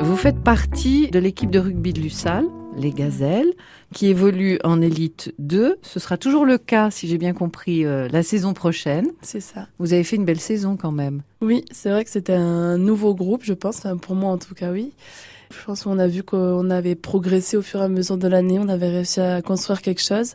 vous faites partie de l'équipe de rugby de Lussal, les Gazelles, qui évolue en élite 2. Ce sera toujours le cas, si j'ai bien compris, euh, la saison prochaine. C'est ça. Vous avez fait une belle saison quand même. Oui, c'est vrai que c'était un nouveau groupe, je pense. Enfin, pour moi, en tout cas, oui. Je pense qu'on a vu qu'on avait progressé au fur et à mesure de l'année. On avait réussi à construire quelque chose.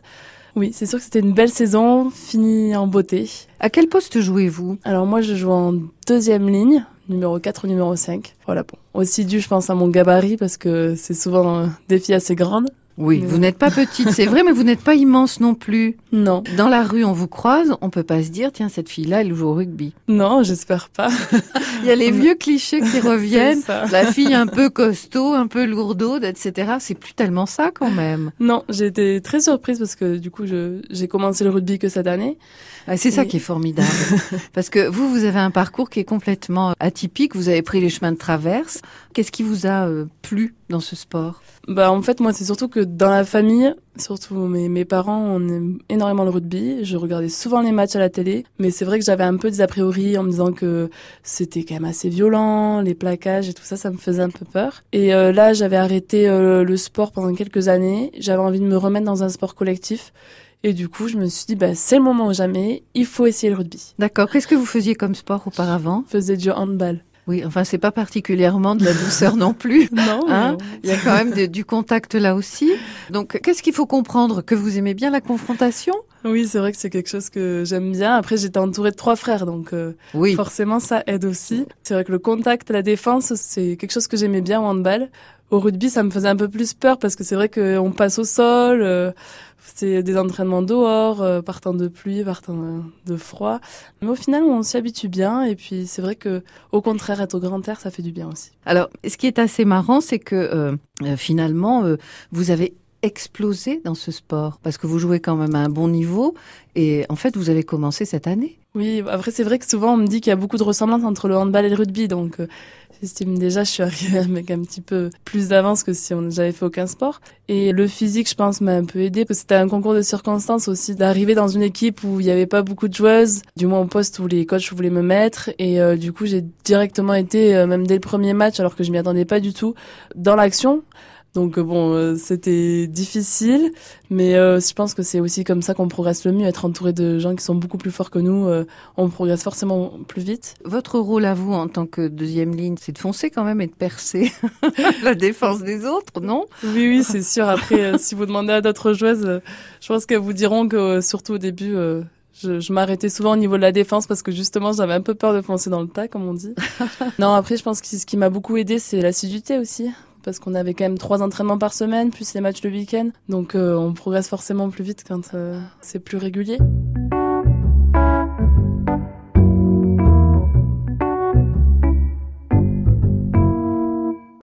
Oui, c'est sûr que c'était une belle saison, finie en beauté. À quel poste jouez-vous? Alors moi, je joue en deuxième ligne, numéro 4 ou numéro 5. Voilà, bon. Aussi dû, je pense, à mon gabarit, parce que c'est souvent des filles assez grandes. Oui, vous n'êtes pas petite, c'est vrai, mais vous n'êtes pas immense non plus. Non. Dans la rue, on vous croise, on peut pas se dire, tiens, cette fille-là, elle joue au rugby. Non, j'espère pas. Il y a les vieux clichés qui reviennent. La fille un peu costaud, un peu lourdaude, etc. C'est plus tellement ça quand même. Non, j'ai été très surprise parce que du coup, j'ai commencé le rugby que cette année. Ah, c'est ça qui est formidable. parce que vous, vous avez un parcours qui est complètement atypique. Vous avez pris les chemins de traverse. Qu'est-ce qui vous a euh, plu dans ce sport? Bah en fait, moi, c'est surtout que dans la famille, surtout mes, mes parents, on aime énormément le rugby. Je regardais souvent les matchs à la télé, mais c'est vrai que j'avais un peu des a priori en me disant que c'était quand même assez violent, les plaquages et tout ça, ça me faisait un peu peur. Et euh, là, j'avais arrêté euh, le sport pendant quelques années. J'avais envie de me remettre dans un sport collectif. Et du coup, je me suis dit, bah, c'est le moment ou jamais, il faut essayer le rugby. D'accord. Qu'est-ce que vous faisiez comme sport auparavant? Je faisais du handball. Oui, enfin, c'est pas particulièrement de la douceur non plus. non. Hein Il y a quand même de, du contact là aussi. Donc, qu'est-ce qu'il faut comprendre? Que vous aimez bien la confrontation? Oui, c'est vrai que c'est quelque chose que j'aime bien. Après, j'étais entourée de trois frères, donc euh, oui. forcément, ça aide aussi. C'est vrai que le contact, la défense, c'est quelque chose que j'aimais bien au handball. Au rugby, ça me faisait un peu plus peur parce que c'est vrai qu'on passe au sol, euh, c'est des entraînements dehors, euh, partant de pluie, partant de froid. Mais au final, on s'y habitue bien et puis c'est vrai que au contraire, être au grand air, ça fait du bien aussi. Alors, ce qui est assez marrant, c'est que euh, finalement, vous avez explosé dans ce sport parce que vous jouez quand même à un bon niveau et en fait, vous avez commencé cette année. Oui, après c'est vrai que souvent on me dit qu'il y a beaucoup de ressemblances entre le handball et le rugby, donc euh, j'estime déjà je suis arrivée avec un petit peu plus d'avance que si on j'avais fait aucun sport. Et le physique, je pense, m'a un peu aidé parce que c'était un concours de circonstances aussi d'arriver dans une équipe où il n'y avait pas beaucoup de joueuses, du moins au poste où les coachs voulaient me mettre. Et euh, du coup, j'ai directement été, euh, même dès le premier match, alors que je m'y attendais pas du tout, dans l'action. Donc euh, bon, euh, c'était difficile, mais euh, je pense que c'est aussi comme ça qu'on progresse le mieux, être entouré de gens qui sont beaucoup plus forts que nous, on progresse forcément plus vite. Votre rôle à vous en tant que deuxième ligne, c'est de foncer quand même et de percer la défense des autres, non? Oui, oui, c'est sûr. Après, si vous demandez à d'autres joueuses, je pense qu'elles vous diront que surtout au début, je, je m'arrêtais souvent au niveau de la défense parce que justement j'avais un peu peur de foncer dans le tas, comme on dit. non, après je pense que ce qui m'a beaucoup aidé, c'est l'assiduité aussi parce qu'on avait quand même trois entraînements par semaine, plus les matchs le week-end. Donc euh, on progresse forcément plus vite quand euh, c'est plus régulier.